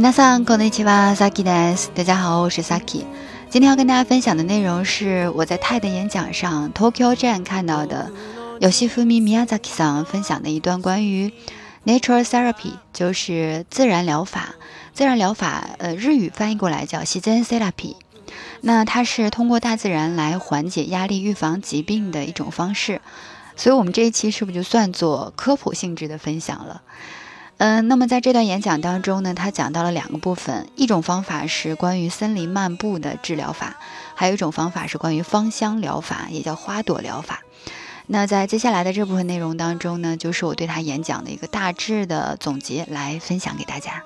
m i さんこんにちは、サ a k です。大家好，我是 Saki。今天要跟大家分享的内容是我在泰的演讲上 Tokyo 站看到的，有西夫米 Miyazaki さん分享的一段关于 Natural Therapy，就是自然疗法。自然疗法，呃，日语翻译过来叫“西自然 therapy。那它是通过大自然来缓解压力、预防疾病的一种方式。所以，我们这一期是不是就算做科普性质的分享了？嗯，那么在这段演讲当中呢，他讲到了两个部分，一种方法是关于森林漫步的治疗法，还有一种方法是关于芳香疗法，也叫花朵疗法。那在接下来的这部分内容当中呢，就是我对他演讲的一个大致的总结，来分享给大家。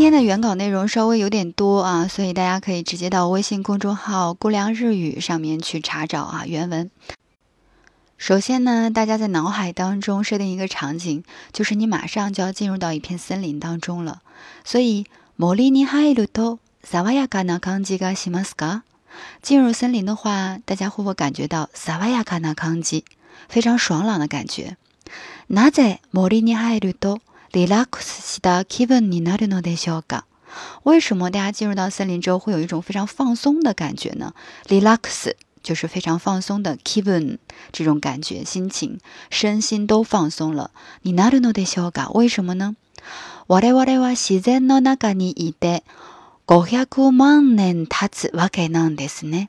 今天的原稿内容稍微有点多啊，所以大家可以直接到微信公众号“孤凉日语”上面去查找啊原文。首先呢，大家在脑海当中设定一个场景，就是你马上就要进入到一片森林当中了。所以，モリニハイルトサワヤカがします进入森林的话，大家会不会感觉到サワヤカナカ非常爽朗的感觉？なぜモリニハイリラックスした気分になるのでしょが、为什么大家进入到森林之后会有一种非常放松的感觉呢？リラックス就是非常放松的気分，这种感觉、心情、身心都放松了。になるのでしょが，为什么呢？我々は自然の中にいて、500万年経つわけなんですね。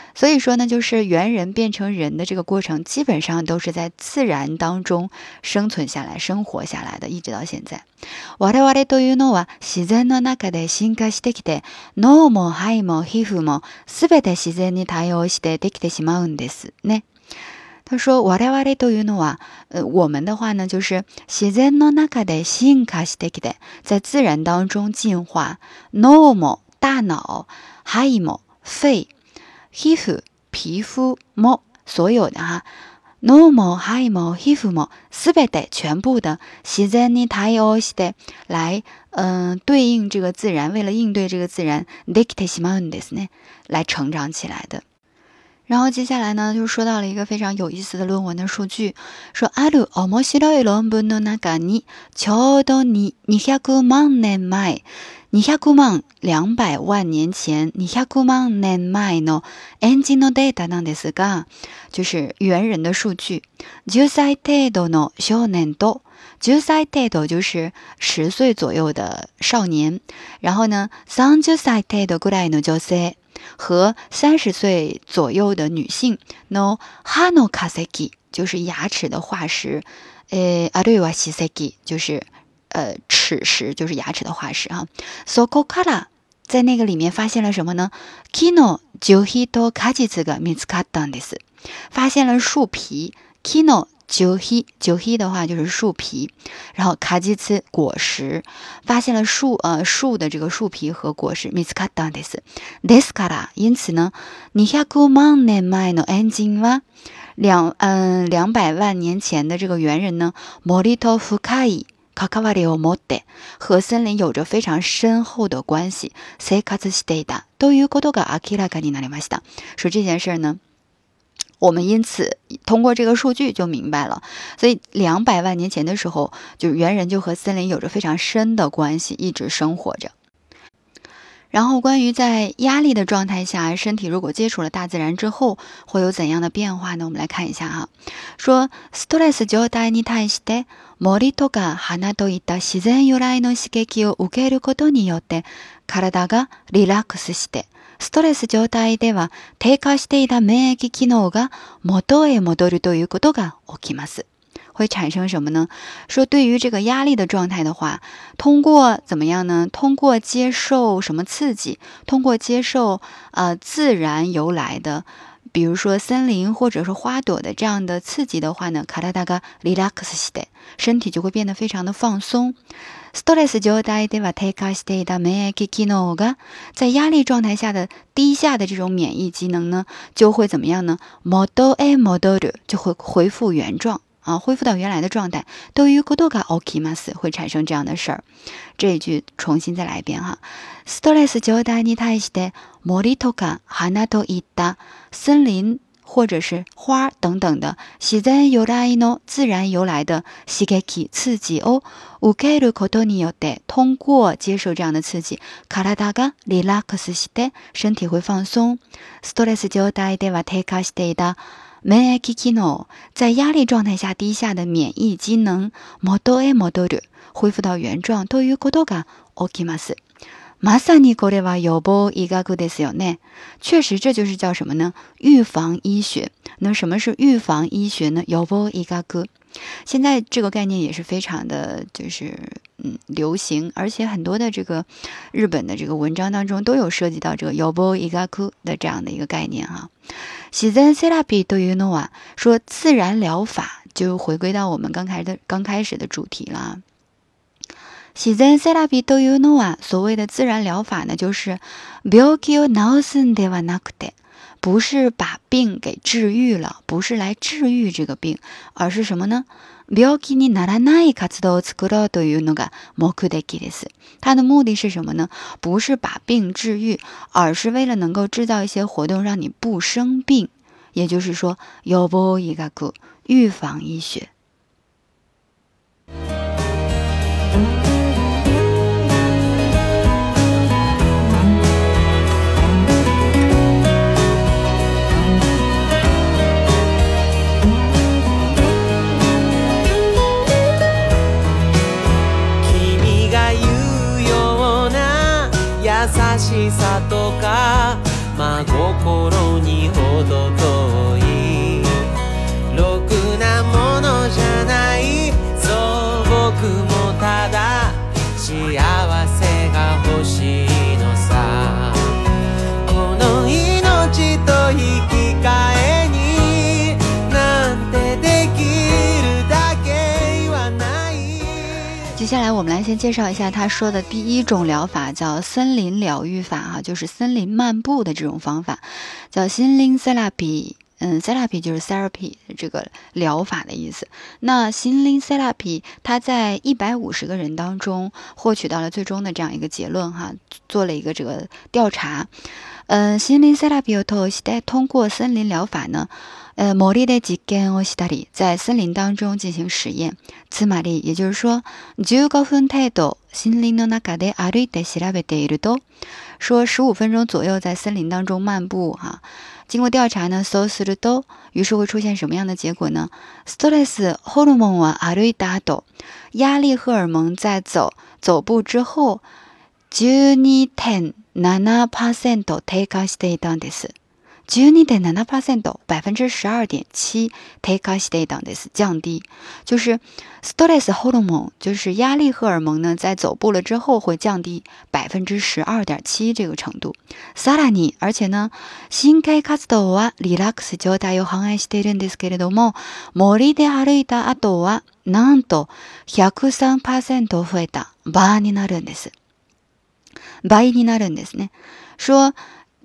所以说呢，就是猿人变成人的这个过程，基本上都是在自然当中生存下来、生活下来的，一直到现在。我々というのは自然の中で進化してきて、脳も肺も皮膚もすべて自然に対応してできてしまうんですね。他说，我々というのは，呃，我们的话呢，就是自然の中で進化してきて，在自然当中进化，脑も大脑，肺も肺。皮肤、皮肤膜、所有的哈，脳も海も皮肤もすべて全部的、自然に太陽系で来，嗯，对应这个自然，为了应对这个自然，できたしまうんで s 呢，来成长起来的。然后接下来呢，就说到了一个非常有意思的论文的数据，说アルオモシロイロンブノナガニちょうどに二百万年前。二百万两百万年前，二百万年买ン埃及诺德担当的是个，就是猿人的数据。juicy tado 喏，少年と，j u i c y t a o 就是十岁左右的少年。然后呢，三 juicy tado 过和三十岁左右的女性の h a n a kaseki 就是牙齿的化石，诶あるいは歯石，就是。呃，齿石就是牙齿的化石哈。So kara o k 在那个里面发现了什么呢？Kino j u h i t o kaji 次 a mitskadan dis 发现了树皮。Kino j u h i j u h i 的话就是树皮，然后 kaji 次果实发现了树呃树的这个树皮和果实 mitskadan dis。d e s kara 因此呢，niyaku man ne man no enjin wa 两嗯两百万年前的这个猿人呢，Morito Fukai。卡卡瓦里欧莫德和森林有着非常深厚的关系。塞 a 兹西德达对 a 古多加阿基拉卡尼纳里马西达说这件事呢，我们因此通过这个数据就明白了。所以两百万年前的时候，就是猿人就和森林有着非常深的关系，一直生活着。然后，关于在压力的状态下，身体如果接触了大自然之后，会有怎样的变化呢？我们来看一下啊，说，ストレス状態に対して森とか花といった自然由来の刺激を受けることによって、体がリラックスして、ストレス状態では低下していた免疫機能が元へ戻るということが起きます。会产生什么呢？说对于这个压力的状态的话，通过怎么样呢？通过接受什么刺激？通过接受呃自然由来的，比如说森林或者是花朵的这样的刺激的话呢，卡拉达嘎里拉 t a 西得，身体就会变得非常的放松。ストレス就达伊得 a 泰 e 西得达梅埃基基诺嘎，在压力状态下的低下的这种免疫机能呢，就会怎么样呢？摩多埃摩多的就会恢复原状。啊，恢复到原来的状态。对于コトがオキマス会产生这样的事儿，这一句重新再来一遍哈。ストレス状態に耐して、森林或者是花等等的自然由来的刺激刺激哦。受けるコトによって通过接受这样的刺激，体がリラックスして身体会放松。ストレス状態で瓦解开始的。免疫機能在压力状态下低下的免疫机能モドエモドゥ恢复到原状。多于コドガオキマスマサニコデは有波イガコデスよね。确实，这就是叫什么呢？预防医学。那什么是预防医学呢？有波イガコ现在这个概念也是非常的就是嗯流行，而且很多的这个日本的这个文章当中都有涉及到这个 y o b o i g a k u 的这样的一个概念哈。喜 s e a p i do you know 啊？说自然疗法就回归到我们刚开的刚开始的主题了。喜 s e a p i do you know 啊？所谓的自然疗法呢，就是 “biokyo no sen de wa nakute”。不是把病给治愈了，不是来治愈这个病，而是什么呢？它的目的是什么呢？不是把病治愈，而是为了能够制造一些活动，让你不生病。也就是说，预防医学。接下来，我们来先介绍一下他说的第一种疗法，叫森林疗愈法，哈，就是森林漫步的这种方法，叫心灵 therapy，嗯，therapy 就是 therapy 这个疗法的意思。那心灵 therapy，他在一百五十个人当中获取到了最终的这样一个结论，哈，做了一个这个调查，嗯，心灵 therapy 通过森林疗法呢。呃，モで実験をしたり、在森林当中进行实验。つまり、也就是说，十五分钟左右在森林当中漫步哈。经过调查呢，搜索です。都，于是会出现什么样的结果呢？ストレスホルモンは下りだ。都，压力荷尔蒙在走走步之后 e 0 7低下していたんです。ジュニで p ナパーセント、百分之十二点七、テカシでダンです、降低，就是ストレスホ o モン，就是压力荷尔蒙呢，在走步了之后会降低百分之十二点七这个程度。サラに、而且呢、新カスタはリラックス状態を反映しているんですけれども、森で歩いた後はなんと百三パーセント増えた倍になるんです、倍になるんですね。说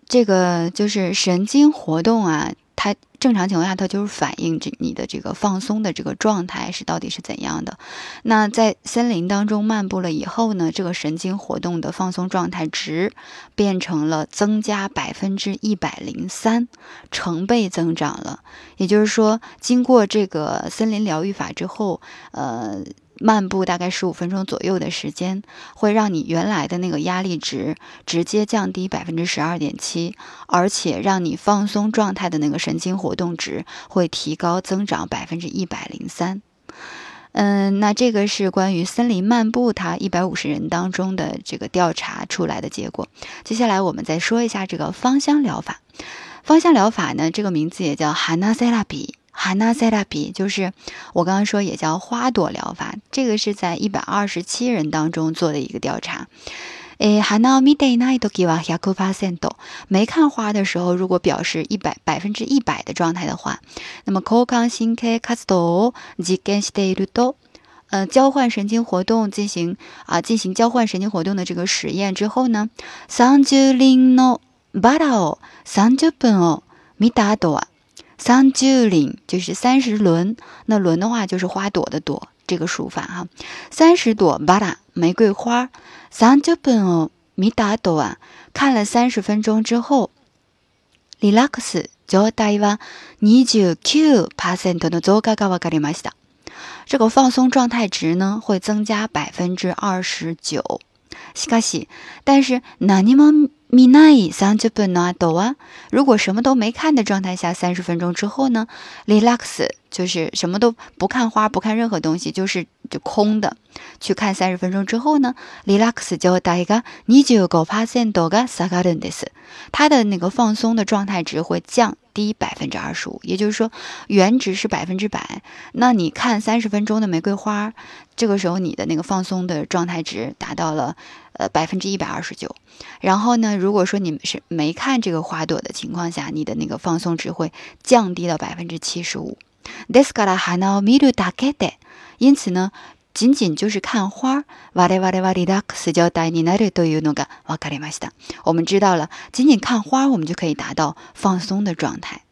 这个就是神经活动啊，它正常情况下它就是反映这你的这个放松的这个状态是到底是怎样的。那在森林当中漫步了以后呢，这个神经活动的放松状态值变成了增加百分之一百零三，成倍增长了。也就是说，经过这个森林疗愈法之后，呃。漫步大概十五分钟左右的时间，会让你原来的那个压力值直接降低百分之十二点七，而且让你放松状态的那个神经活动值会提高增长百分之一百零三。嗯，那这个是关于森林漫步，它一百五十人当中的这个调查出来的结果。接下来我们再说一下这个芳香疗法。芳香疗法呢，这个名字也叫汉纳塞拉比。汉纳塞拉比就是我刚刚说也叫花朵疗法，这个是在一百二十七人当中做的一个调查。诶，汉纳米代奈都吉瓦雅库帕森多，没看花的时候，如果表示一百百分之一百的状态的话，那么口康新克卡斯多及根西德鲁多，呃，交换神经活动进行啊，进行交换神经活动的这个实验之后呢，三重林のバラを三十分を見たあは。三九零就是三十轮，那轮的话就是花朵的朵这个数法哈，三十朵吧嗒玫瑰花。三九分哦，没打多啊。看了三十分钟之后，relax 就带一万。你九九 passion 的做嘎嘎瓦咖喱玛西达，这个放松状态值呢会增加百分之二十九。西卡西，但是那尼么。米奈桑杰本纳多瓦，如果什么都没看的状态下，三十分钟之后呢 r e l a 就是什么都不看花，不看任何东西，就是就空的去看三十分钟之后呢，relax 就会打一个，你就 go past in doga sagan this，它的那个放松的状态值会降低百分之二十五，也就是说原值是百分之百，那你看三十分钟的玫瑰花，这个时候你的那个放松的状态值达到了呃百分之一百二十九，然后呢，如果说你是没看这个花朵的情况下，你的那个放松值会降低到百分之七十五。ですから、ハナを見るだけで、因此呢，仅仅就是看花儿，我々我々我々だけ視聴台にナルド有のがわかりました。我们知道了，仅仅看花，我们就可以达到放松的状态。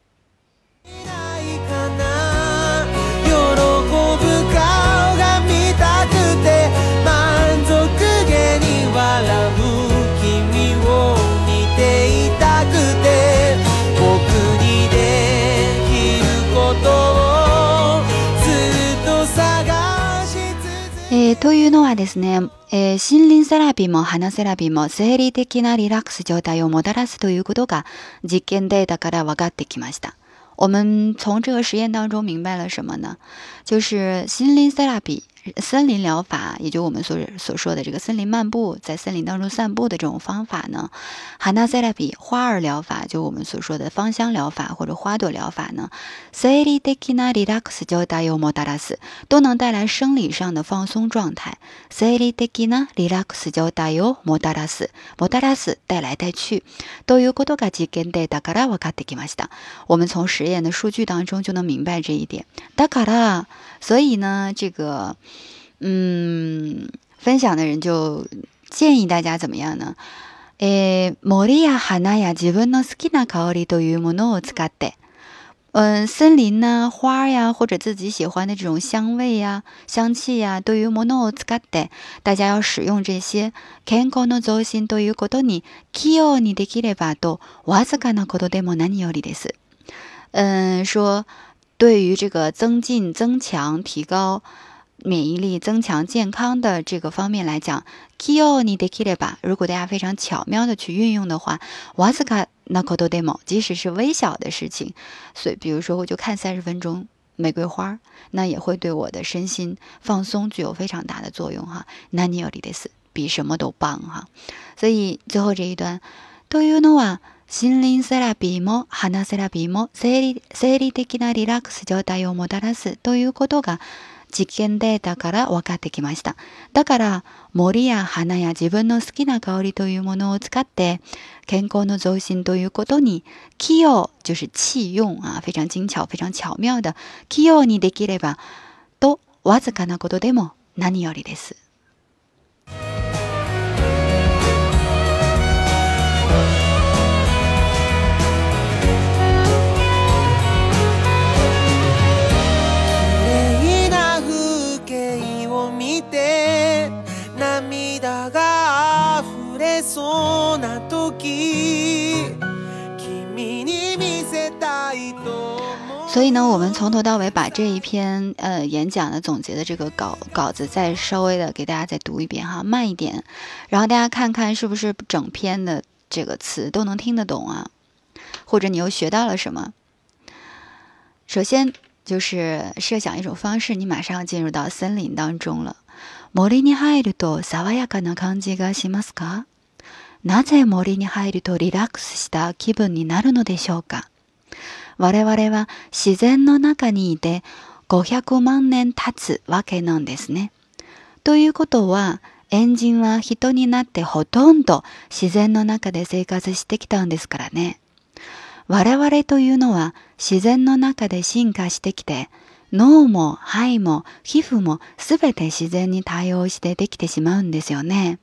というのはですね、えー、森林セラピーも花セラピーも生理的なリラックス状態をもたらすということが実験データから分かってきました。我们从这个实验当中明白了什么呢？就是心灵 therapy 森林疗法，也就我们所所说的这个森林漫步，在森林当中散步的这种方法呢；哈纳塞拉比花儿疗法，就我们所说的芳香疗法或者花朵疗法呢，生理的なリラックス状態をもたらす都能带来生理上的放松状态。生理的なリラックス状態をもたらす、莫た拉斯带来带去，ということが実験データからわかってき我们从实验的数据当中就能明白这一点。だから所以呢，这个，嗯，分享的人就建议大家怎么样呢？诶，モリアハナヤジブノスキナカオリドユモノオツカテ，嗯，森林呐，花呀，或者自己喜欢的这种香味呀、香气呀，ドユモノオツカテ，大家要使用这些。健康の増進ということに器用にできれば、とわずかなことでも何よりです。嗯，说。对于这个增进、增强、提高免疫力、增强健康的这个方面来讲，k y ni キ e k i デ e b a 如果大家非常巧妙的去运用的话，ワスカナコト m o 即使是微小的事情，所以比如说我就看三十分钟玫瑰花，那也会对我的身心放松具有非常大的作用哈。ナニオリデス比什么都棒哈，所以最后这一段、know 啊？森林セラピーも花セラピーも生理生理的なリラックス状態をもたらすということが実験データから分かってきました。だから森や花や自分の好きな香りというものを使って健康の増進ということに器用、就是器用啊、非常精巧、非常巧妙的器用にできればとわずかなことでも何よりです。所以呢，我们从头到尾把这一篇呃演讲的总结的这个稿稿子再稍微的给大家再读一遍哈，慢一点，然后大家看看是不是整篇的这个词都能听得懂啊？或者你又学到了什么？首先就是设想一种方式，你马上进入到森林当中了。なぜ森に入るとリラックスした気分になるのでしょうか？我々は自然の中にいて500万年経つわけなんですね。ということは猿人は人になってほとんど自然の中で生活してきたんですからね。我々というのは自然の中で進化してきて脳も肺も皮膚もすべて自然に対応してできてしまうんですよね。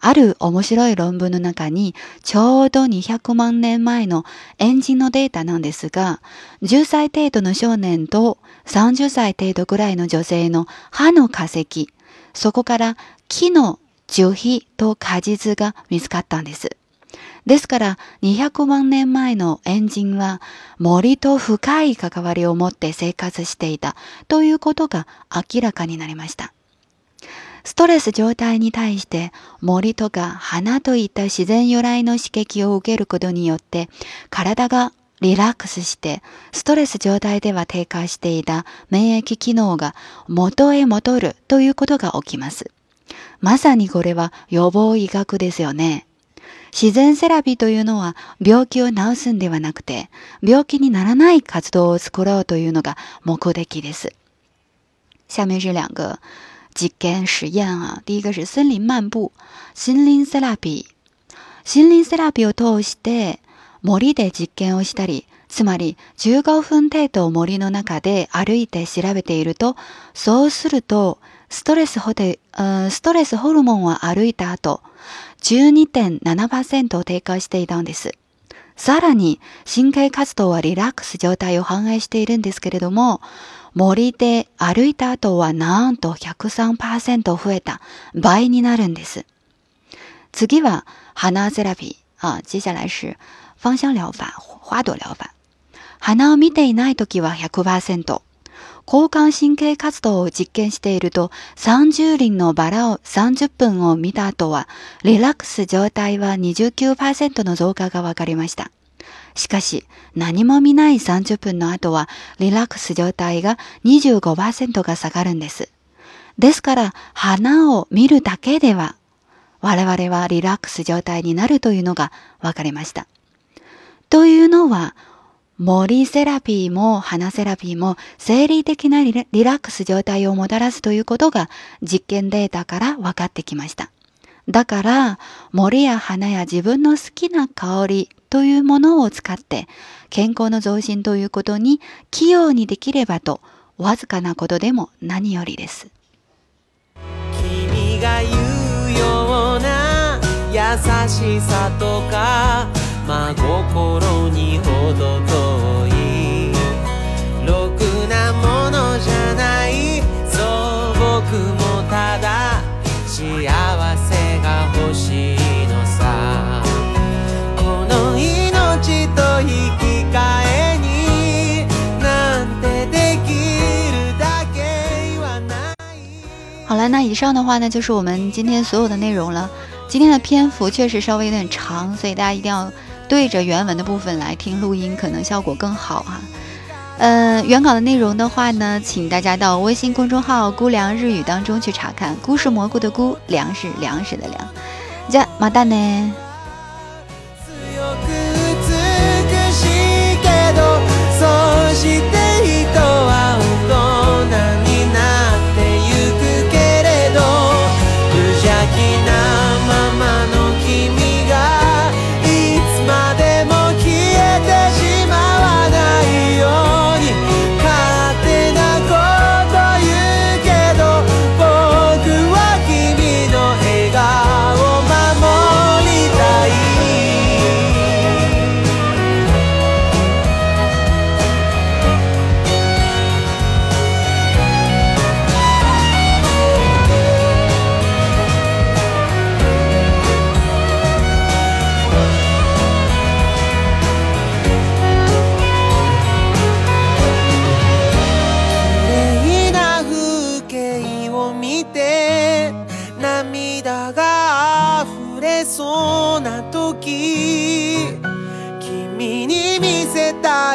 ある面白い論文の中に、ちょうど200万年前のエンのデータなんですが、10歳程度の少年と30歳程度ぐらいの女性の歯の化石、そこから木の樹皮と果実が見つかったんです。ですから200万年前のジンは森と深い関わりを持って生活していたということが明らかになりました。ストレス状態に対して森とか花といった自然由来の刺激を受けることによって体がリラックスしてストレス状態では低下していた免疫機能が元へ戻るということが起きます。まさにこれは予防医学ですよね。自然セラピーというのは病気を治すんではなくて病気にならない活動を作ろうというのが目的です。下面是两个実験实验啊。第一个是森林漫步，森林セラピー。森林セラピーを通して森で実験をしたり、つまり15分程度森の中で歩いて調べていると、そうするとストレスホテ、ストレスホルモンは歩いた後、12.7%低下していたんです。さらに神経活動はリラックス状態を反映しているんですけれども、森で歩いた後はなんと103%増えた倍になるんです。次は花セラピー。あ、接下来是芳香療法、花朵療法。花を見ていない時は100%。交感神経活動を実験していると、30輪のバラを30分を見た後は、リラックス状態は29%の増加が分かりました。しかし、何も見ない30分の後は、リラックス状態が25%が下がるんです。ですから、花を見るだけでは、我々はリラックス状態になるというのが分かりました。というのは、森セラピーも花セラピーも生理的なリラックス状態をもたらすということが実験データから分かってきました。だから森や花や自分の好きな香りというものを使って健康の増進ということに器用にできればとわずかなことでも何よりです。君が言うような優しさとか真心にほどと好了，那以上的话呢，就是我们今天所有的内容了。今天的篇幅确实稍微有点长，所以大家一定要对着原文的部分来听录音，可能效果更好哈。呃，原稿的内容的话呢，请大家到微信公众号“菇凉日语”当中去查看。菇是蘑菇的菇，粮食粮食的粮。加马蛋呢？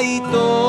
¡Gracias!